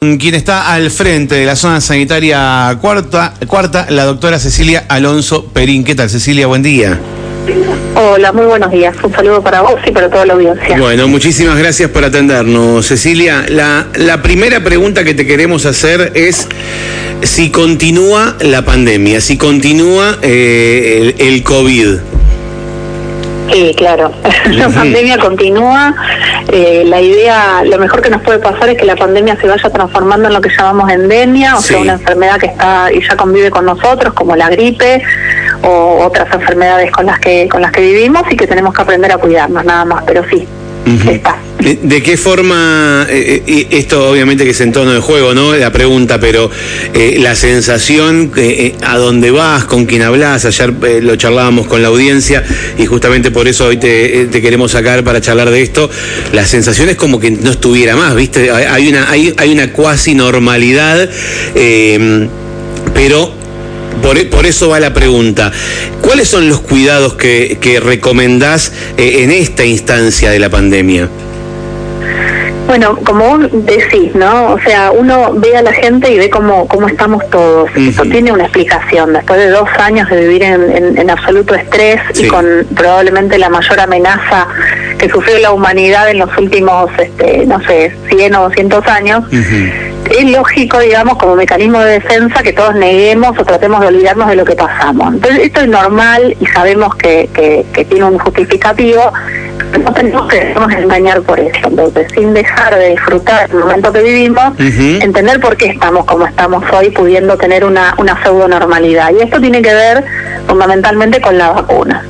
Quien está al frente de la zona sanitaria cuarta, cuarta, la doctora Cecilia Alonso Perín. ¿Qué tal, Cecilia? Buen día. Hola, muy buenos días. Un saludo para vos y para toda la audiencia. Bueno, muchísimas gracias por atendernos, Cecilia. La, la primera pregunta que te queremos hacer es si continúa la pandemia, si continúa eh, el, el COVID. Sí, claro. La pandemia continúa. Eh, la idea, lo mejor que nos puede pasar es que la pandemia se vaya transformando en lo que llamamos endemia, o Sí. sea, una enfermedad que está y ya convive con nosotros, como la gripe o otras enfermedades con las que con las que vivimos y que tenemos que aprender a cuidarnos, nada más. Pero sí, Está. ¿De, qué forma, eh, eh, esto obviamente que es en tono de juego, ¿no? La pregunta, pero eh, la sensación, que, eh, a dónde vas, con quién hablas, ayer lo charlábamos con la audiencia y justamente por eso hoy te, te queremos sacar para charlar de esto, la sensación es como que no estuviera más, ¿viste? Hay- una, hay, hay una cuasi normalidad, pero por, por eso va la pregunta. ¿Cuáles son los cuidados que, que recomendás eh, en esta instancia de la pandemia? Bueno, como vos decís, ¿no? O sea, uno ve a la gente y ve cómo, cómo estamos todos. Eso Ujú. tiene una explicación. Después de dos años de vivir en, en- en absoluto estrés Sí. y con probablemente la mayor amenaza que sufrió la humanidad en los últimos, este, no sé, 100 o 200 años, es lógico, digamos, como mecanismo de defensa que todos neguemos o tratemos de olvidarnos de lo que pasamos. Entonces, esto es normal y sabemos que, que, que tiene un justificativo, pero no tenemos que dejarnos engañar por eso. Entonces, sin dejar de disfrutar el momento que vivimos, entender por qué estamos como estamos hoy, pudiendo tener una, una pseudo normalidad. Y esto tiene que ver fundamentalmente con la vacuna.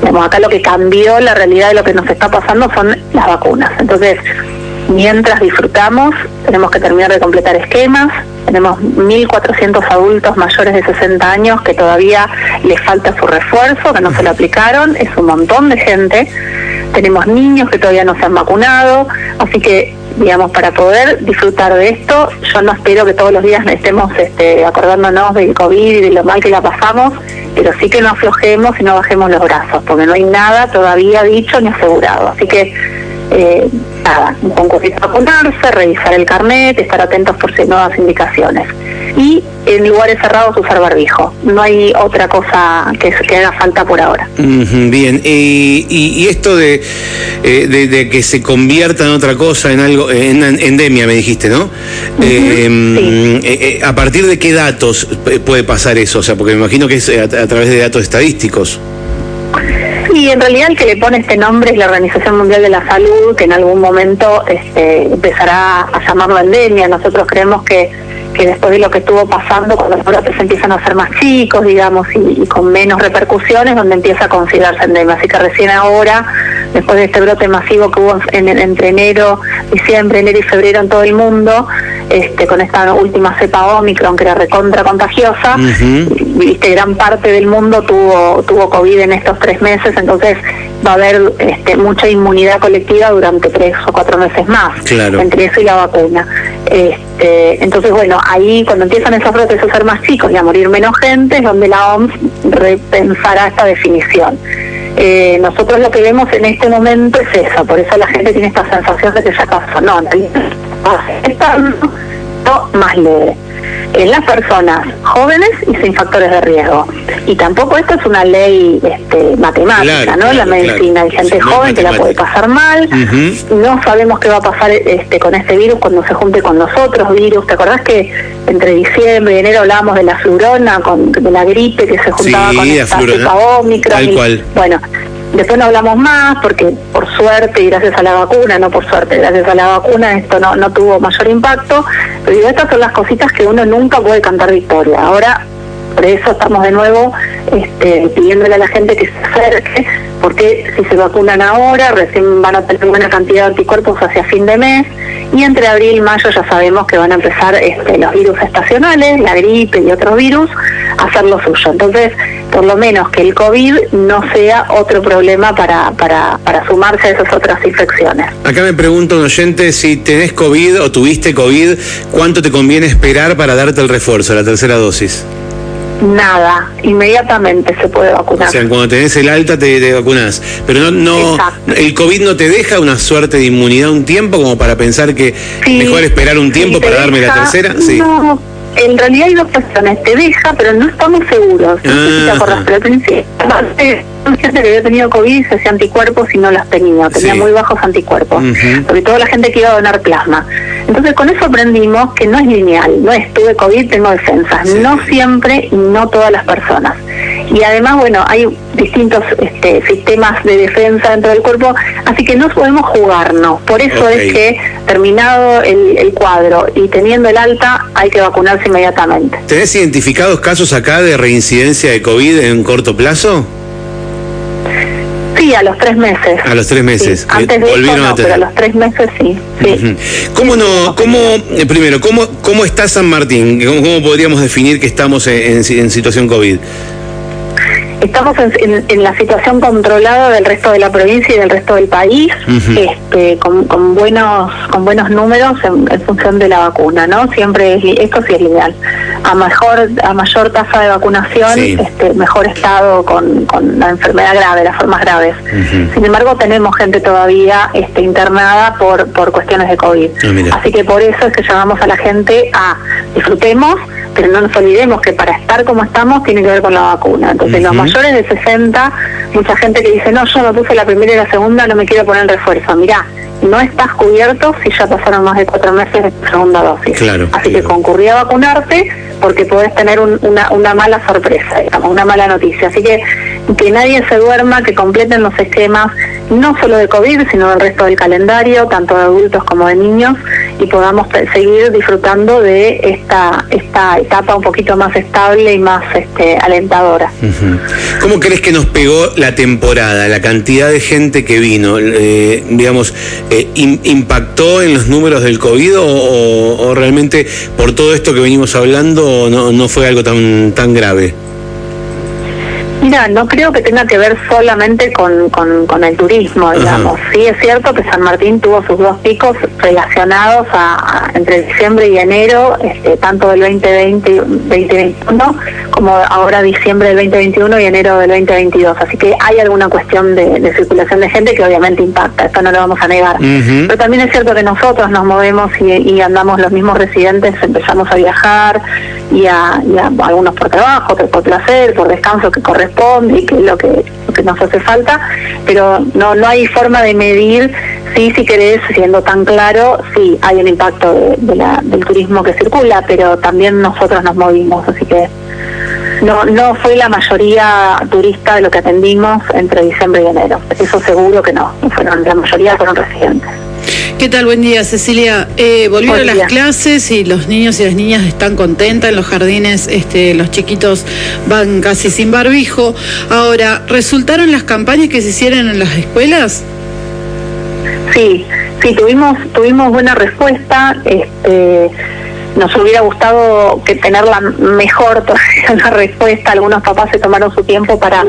Digamos, acá lo que cambió la realidad de lo que nos está pasando son las vacunas. Entonces, mientras disfrutamos, tenemos que terminar de completar esquemas. Tenemos 1.400 adultos mayores de 60 años que todavía les falta su refuerzo, que no se lo aplicaron. Es un montón de gente. Tenemos niños que todavía no se han vacunado. Así que, digamos, para poder disfrutar de esto, yo no espero que todos los días estemos este, acordándonos del COVID y de lo mal que la pasamos, pero sí que no aflojemos y no bajemos los brazos, porque no hay nada todavía dicho ni asegurado. Así que eh, nada, concurrir a vacunarse, revisar el carnet, estar atentos por si nuevas indicaciones. Y en lugares cerrados usar barbijo. No hay otra cosa que, que haga falta por ahora. Bien, y, y- y esto de, eh, de, de que se convierta en otra cosa, en algo, en en endemia, me dijiste, ¿no? Eh, sí. eh, eh, ¿A partir de qué datos puede pasar eso? O sea, porque me imagino que es a, a través de datos estadísticos. Y en realidad el que le pone este nombre es la Organización Mundial de la Salud, que en algún momento este, empezará a llamarlo endemia. Nosotros creemos que, que después de lo que estuvo pasando, cuando los brotes empiezan a ser más chicos, digamos, y, con menos repercusiones, donde empieza a considerarse endemia. Así que recién ahora, después de este brote masivo que hubo en- entre enero, diciembre, enero y febrero en todo el mundo, este, con esta última cepa Omicron, que era recontra contagiosa. Viste gran parte del mundo tuvo tuvo covid en estos tres meses entonces va a haber este, mucha inmunidad colectiva durante tres o cuatro meses más Claro. entre eso y la vacuna este, entonces bueno ahí cuando empiezan esos brotes a ser más chicos y a morir menos gente es donde la OMS repensará esta definición Eh, nosotros lo que vemos en este momento es eso, por eso la gente tiene esta sensación de que ya pasó. No, realidad está no, más leve. En las personas jóvenes y sin factores de riesgo. Y tampoco esto es una ley este, matemática, Claro, ¿no? la claro, medicina. claro. Hay gente no joven que la puede pasar mal. No sabemos qué va a pasar este, con este virus cuando se junte con los otros virus. ¿Te acordás que entre diciembre y enero hablábamos de la flurona, con, de la gripe que se juntaba Sí, con la esta flurona. cepa Omicron? Tal y- cual. Bueno, después no hablamos más porque por suerte y gracias a la vacuna, no por suerte, gracias a la vacuna esto no, no tuvo mayor impacto. Pero digo, estas son las cositas que uno nunca puede cantar victoria. Ahora, por eso estamos de nuevo este, pidiéndole a la gente que se acerque, porque si se vacunan ahora, recién van a tener buena cantidad de anticuerpos hacia fin de mes, y entre abril y mayo ya sabemos que van a empezar este, los virus estacionales, la gripe y otros virus, a hacer lo suyo. Entonces, por lo menos que el COVID no sea otro problema para, para, para sumarse a esas otras infecciones. Acá me pregunta un oyente si tenés COVID o tuviste COVID, ¿cuánto te conviene esperar para darte el refuerzo, la tercera dosis? Nada, inmediatamente se puede vacunar. O sea, cuando tenés el alta te, te vacunás. Pero no, no el COVID no te deja una suerte de inmunidad un tiempo como para pensar que mejor esperar un tiempo para darme la tercera. Sí. No, en realidad hay dos cuestiones. Te deja, pero no estamos seguros. No sé si te acordás, pero al principio gente que había tenido COVID y se hacía anticuerpos y no las tenía, tenía muy bajos anticuerpos, sobre todo la gente que iba a donar plasma. Entonces con eso aprendimos que no es lineal, no es tuve COVID, tengo defensas, no siempre y no todas las personas. Y además, bueno, hay distintos este, sistemas de defensa dentro del cuerpo, así que no podemos jugarnos. Por eso es que terminado el, el, cuadro y teniendo el alta, hay que vacunarse inmediatamente. ¿Tenés identificados casos acá de reincidencia de COVID en corto plazo? Sí, a los tres meses. A los tres meses. Antes de Volvieron a pero a los tres meses sí. sí. ¿Cómo no, cómo, eh, primero, cómo, cómo está San Martín? ¿Cómo, podríamos definir que estamos en, en situación COVID? Estamos en, la situación controlada del resto de la provincia y del resto del país, este, con, buenos con buenos números en, función de la vacuna, ¿no? Siempre esto sí es lineal. A mejor a mayor tasa de vacunación, este, mejor estado con, la enfermedad grave, las formas graves. Sin embargo, tenemos gente todavía este, internada por por cuestiones de COVID. Ah, Así que por eso es que llamamos a la gente a disfrutemos pero no nos olvidemos que para estar como estamos tiene que ver con la vacuna. Entonces, los mayores de 60, mucha gente que dice, no, yo no puse la primera y la segunda, no me quiero poner refuerzo. Mirá, no estás cubierto si ya pasaron más de cuatro meses de tu segunda dosis. Claro, Así que concurrí a vacunarte porque podés tener una, una mala sorpresa, digamos, una mala noticia. Así que que nadie se duerma, que completen los esquemas, no solo de COVID, sino del resto del calendario, tanto de adultos como de niños, y podamos seguir disfrutando de esta, esta etapa un poquito más estable y más este, alentadora. ¿Cómo crees que nos pegó la temporada, la cantidad de gente que vino? Eh, digamos, eh, ¿impactó en los números del COVID o, realmente por todo esto que venimos hablando no, no fue algo tan, tan grave? No creo que tenga que ver solamente con, con, el turismo, digamos. Sí es cierto que San Martín tuvo sus dos picos relacionados a, entre diciembre y enero, este, tanto del 2020 y 2021, como ahora diciembre del 2021 y enero del 2022. Así que hay alguna cuestión de, circulación de gente que obviamente impacta, esto no lo vamos a negar. Pero también es cierto que nosotros nos movemos y, andamos los mismos residentes, empezamos a viajar y a, y a algunos por trabajo, otros por placer, por descanso que corresponde y que es lo que, que nos hace falta, pero no, no hay forma de medir sí, si querés, siendo tan claro, sí, hay un impacto de, la, del turismo que circula, pero también nosotros nos movimos, así que no, no fue la mayoría turista de lo que atendimos entre diciembre y enero. Eso seguro que no, fueron, la mayoría fueron residentes. ¿Qué tal? Buen día, Cecilia. Eh, volvieron las clases y los niños y las niñas están contentas en los jardines. Este, los chiquitos van casi sin barbijo. Ahora, ¿resultaron las campañas que se hicieron en las escuelas? Sí, sí, tuvimos tuvimos buena respuesta. Este, nos hubiera gustado que tenerla mejor la respuesta. Algunos papás se tomaron su tiempo para,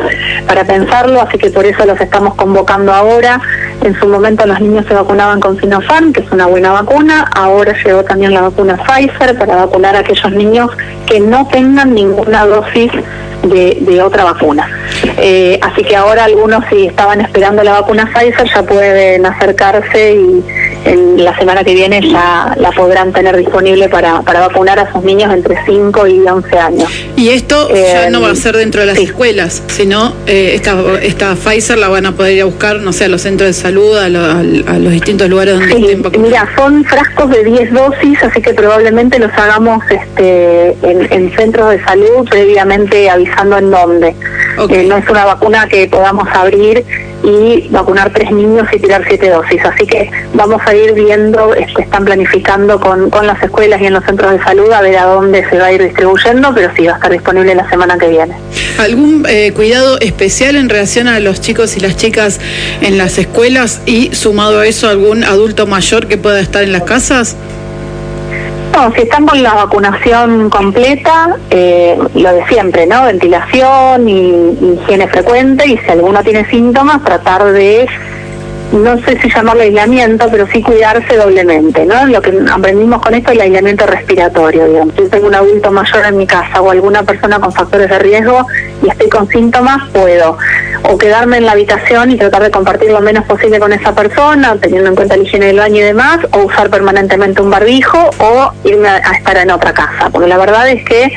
para pensarlo, así que por eso los estamos convocando ahora. En su momento los niños se vacunaban con Sinopharm, que es una buena vacuna. Ahora llegó también la vacuna Pfizer para vacunar a aquellos niños que no tengan ninguna dosis de, otra vacuna. Eh, así que ahora algunos si estaban esperando la vacuna Pfizer ya pueden acercarse y en la semana que viene ya la podrán tener disponible para, para vacunar a sus niños entre 5 y 11 años. Y esto ya no va a eh, ser dentro de las escuelas, sino eh, esta, esta Pfizer la van a poder ir a buscar, no sé, a los centros de salud, a, los distintos lugares donde estén Mira, son frascos de 10 dosis, así que probablemente los hagamos este, en, centros de salud previamente avisando en dónde. Eh, no es una vacuna que podamos abrir y vacunar tres niños y tirar siete dosis. Así que vamos a ir viendo, este, están planificando con, con las escuelas y en los centros de salud a ver a dónde se va a ir distribuyendo, pero sí va a estar disponible la semana que viene. ¿Algún eh, cuidado especial en relación a los chicos y las chicas en las escuelas y sumado a eso algún adulto mayor que pueda estar en las casas? No, si están con la vacunación completa, eh, lo de siempre, ¿no? Ventilación y higiene frecuente y si alguno tiene síntomas, tratar de no sé si llamarlo aislamiento, pero sí cuidarse doblemente, ¿no? Lo que aprendimos con esto es el aislamiento respiratorio, digamos. Si tengo un adulto mayor en mi casa o alguna persona con factores de riesgo y estoy con síntomas, puedo o quedarme en la habitación y tratar de compartir lo menos posible con esa persona, teniendo en cuenta la higiene del baño y demás, o usar permanentemente un barbijo o irme a estar en otra casa, porque la verdad es que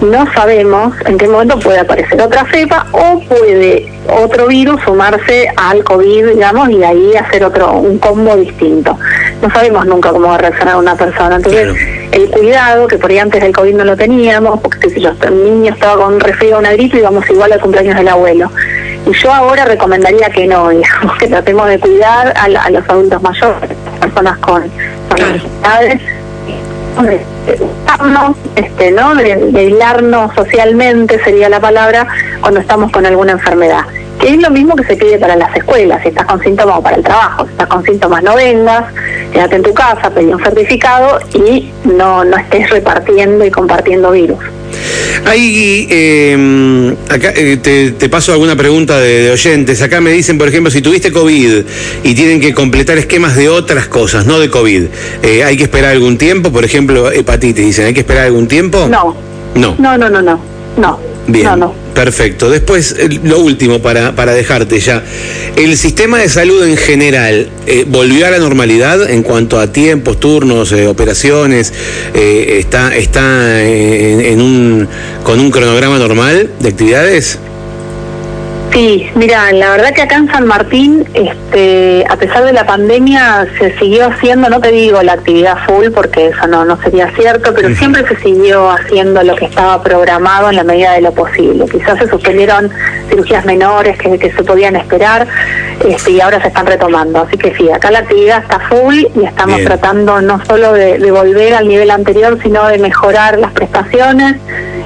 no sabemos en qué momento puede aparecer otra cepa o puede otro virus sumarse al COVID, digamos, y ahí hacer otro un combo distinto. No sabemos nunca cómo va a reaccionar una persona. Entonces, el cuidado, que por ahí antes del COVID no lo teníamos, porque si los niños estaba con resfriado o una gripe, íbamos igual al cumpleaños del abuelo. Y yo ahora recomendaría que no, digamos, que tratemos de cuidar a, los adultos mayores, personas con, con de este, ¿no? De, aislarnos socialmente sería la palabra cuando estamos con alguna enfermedad. Que es lo mismo que se pide para las escuelas, si estás con síntomas o para el trabajo, si estás con síntomas no vengas, quédate en tu casa, pedí un certificado y no, no estés repartiendo y compartiendo virus. Hay, eh, acá eh, te, paso alguna pregunta de, oyentes. Acá me dicen, por ejemplo, si tuviste COVID y tienen que completar esquemas de otras cosas, no de COVID, eh, ¿hay que esperar algún tiempo? Por ejemplo, hepatitis, dicen, ¿hay que esperar algún tiempo? No. No. No, no, no, no. No. Bien, perfecto. Después, lo último para, para dejarte ya. ¿El sistema de salud en general eh, volvió a la normalidad en cuanto a tiempos, turnos, eh, operaciones? Eh, ¿Está, está en, un, con un cronograma normal de actividades? Sí, mira, la verdad que acá en San Martín, este, a pesar de la pandemia, se siguió haciendo, no te digo la actividad full, porque eso no, no sería cierto, pero siempre se siguió haciendo lo que estaba programado en la medida de lo posible. Quizás se suspendieron cirugías menores que, que se podían esperar este, y ahora se están retomando. Así que sí, acá la actividad está full y estamos tratando no solo de, de volver al nivel anterior, sino de mejorar las prestaciones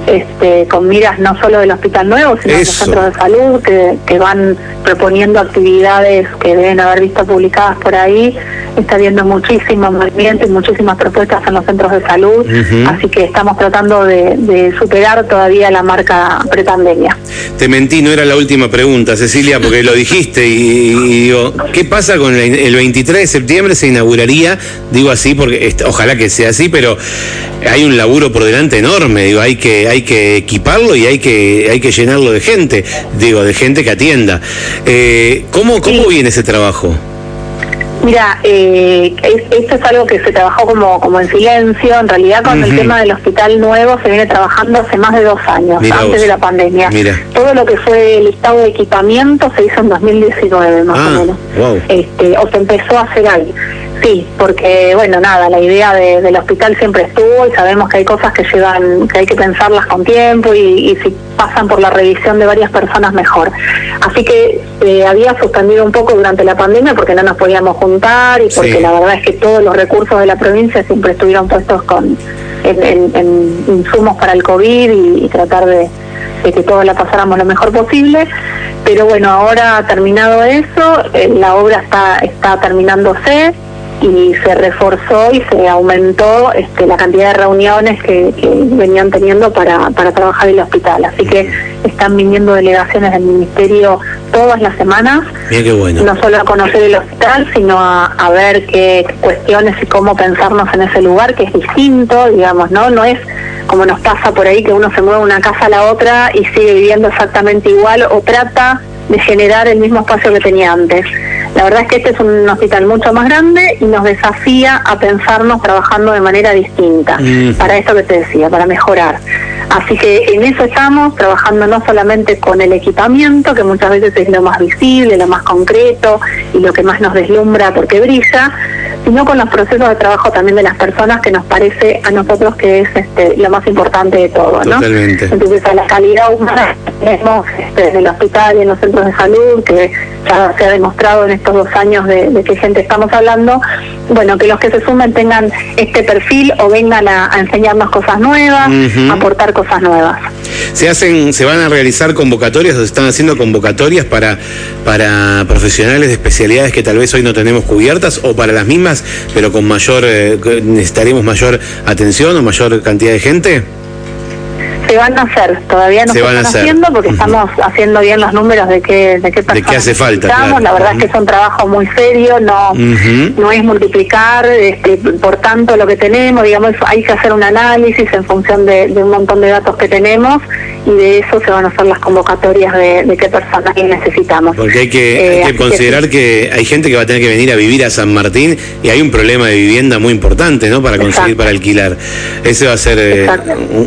este, con miras no solo del Hospital Nuevo, sino de los centros de salud que, que van proponiendo actividades que deben haber visto publicadas por ahí. Está habiendo muchísimos movimientos y muchísimas propuestas en los centros de salud, así que estamos tratando de, superar todavía la marca prepandemia. Te mentí, no era la última pregunta, Cecilia, porque lo dijiste y, digo, ¿qué pasa con el, 23 de septiembre? Se inauguraría, digo así, porque ojalá que sea así, pero hay un laburo por delante enorme, digo, hay que, hay que equiparlo y hay que, hay que llenarlo de gente, digo, de gente que atienda. Eh, ¿Cómo, cómo viene ese trabajo? Mira, eh, esto es algo que se trabajó como, como en silencio. En realidad, con el tema del hospital nuevo se viene trabajando hace más de dos años, antes de la pandemia. Todo lo que fue el estado de equipamiento se hizo en 2019, más o ah, menos. Este, o se empezó a hacer ahí. Sí, porque bueno, nada, la idea del hospital siempre estuvo y sabemos que hay cosas que llevan, que hay que pensarlas con tiempo y, si pasan por la revisión de varias personas mejor. Así que eh, había suspendido un poco durante la pandemia porque no nos podíamos juntar y porque la verdad es que todos los recursos de la provincia siempre estuvieron puestos con en, insumos para el COVID y, tratar de, de que todos la pasáramos lo mejor posible. Pero bueno ahora terminado eso eh, la obra está está terminándose y se reforzó y se aumentó este, la cantidad de reuniones que, venían teniendo para, para trabajar en el hospital. Así que están viniendo delegaciones del ministerio todas las semanas, no solo a conocer el hospital, sino a, ver qué cuestiones y cómo pensarnos en ese lugar, que es distinto, digamos, ¿no? No es como nos pasa por ahí que uno se mueve de una casa a la otra y sigue viviendo exactamente igual o trata de generar el mismo espacio que tenía antes. La verdad es que este es un hospital mucho más grande y nos desafía a pensarnos trabajando de manera distinta, mm. para esto que te decía, para mejorar. Así que en eso estamos, trabajando no solamente con el equipamiento, que muchas veces es lo más visible, lo más concreto y lo que más nos deslumbra porque brilla, sino con los procesos de trabajo también de las personas que nos parece a nosotros que es este, lo más importante de todo. ¿no? Entonces a la calidad humana tenemos este, en el hospital y en los centros de salud, que ya se ha demostrado en estos dos años de, qué gente estamos hablando, bueno, que los que se sumen tengan este perfil o vengan a, enseñarnos cosas nuevas, aportar cosas nuevas. ¿Se hacen, se van a realizar convocatorias o se están haciendo convocatorias para, para profesionales de especialidades que tal vez hoy no tenemos cubiertas o para las mismas, pero con mayor, eh, necesitaremos mayor atención o mayor cantidad de gente? Se van a hacer, todavía no se, están haciendo porque estamos haciendo bien los números de qué de qué, de qué hace falta. La verdad es que es un trabajo muy serio, no no es multiplicar, este, por tanto lo que tenemos, digamos, hay que hacer un análisis en función de, un montón de datos que tenemos y de eso se van a hacer las convocatorias de, qué personas necesitamos. Porque hay que, hay que considerar que, hay gente que va a tener que venir a vivir a San Martín y hay un problema de vivienda muy importante, ¿no? Para conseguir para alquilar. Ese va a ser eh,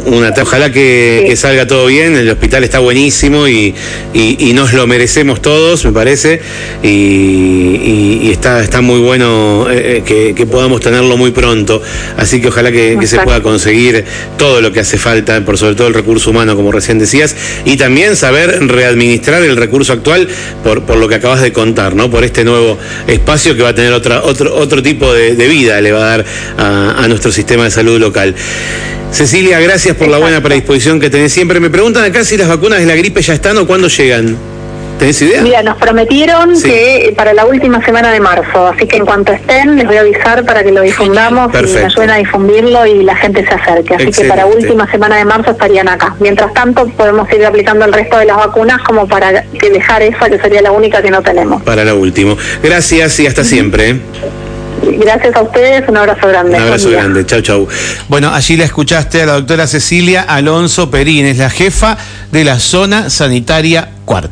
una ojalá que, salga todo bien, el hospital está buenísimo y, y, nos lo merecemos todos, me parece, y, está, está muy bueno eh, eh, que, podamos tenerlo muy pronto, así que ojalá que, se pueda conseguir todo lo que hace falta, por sobre todo el recurso humano, como recién decías, y también saber readministrar el recurso actual por, por lo que acabas de contar, ¿no? Por este nuevo espacio que va a tener otra, otro, otro tipo de, vida, le va a dar a, a nuestro sistema de salud local. Cecilia, gracias por la buena predisposición que tenés siempre. Me preguntan acá si las vacunas de la gripe ya están o cuándo llegan. ¿Tenés idea? Mira, nos prometieron que para la última semana de marzo, así que en cuanto estén les voy a avisar para que lo difundamos y me ayuden a difundirlo y la gente se acerque. Así que para última semana de marzo estarían acá. Mientras tanto podemos ir aplicando el resto de las vacunas como para que dejar esa que sería la única que no tenemos. Para la última. Gracias y hasta siempre. Gracias a ustedes, un abrazo grande. Un abrazo grande, chau, chau. Bueno, allí la escuchaste a la doctora Cecilia Alonso Perín, es la jefa de la zona sanitaria cuarta.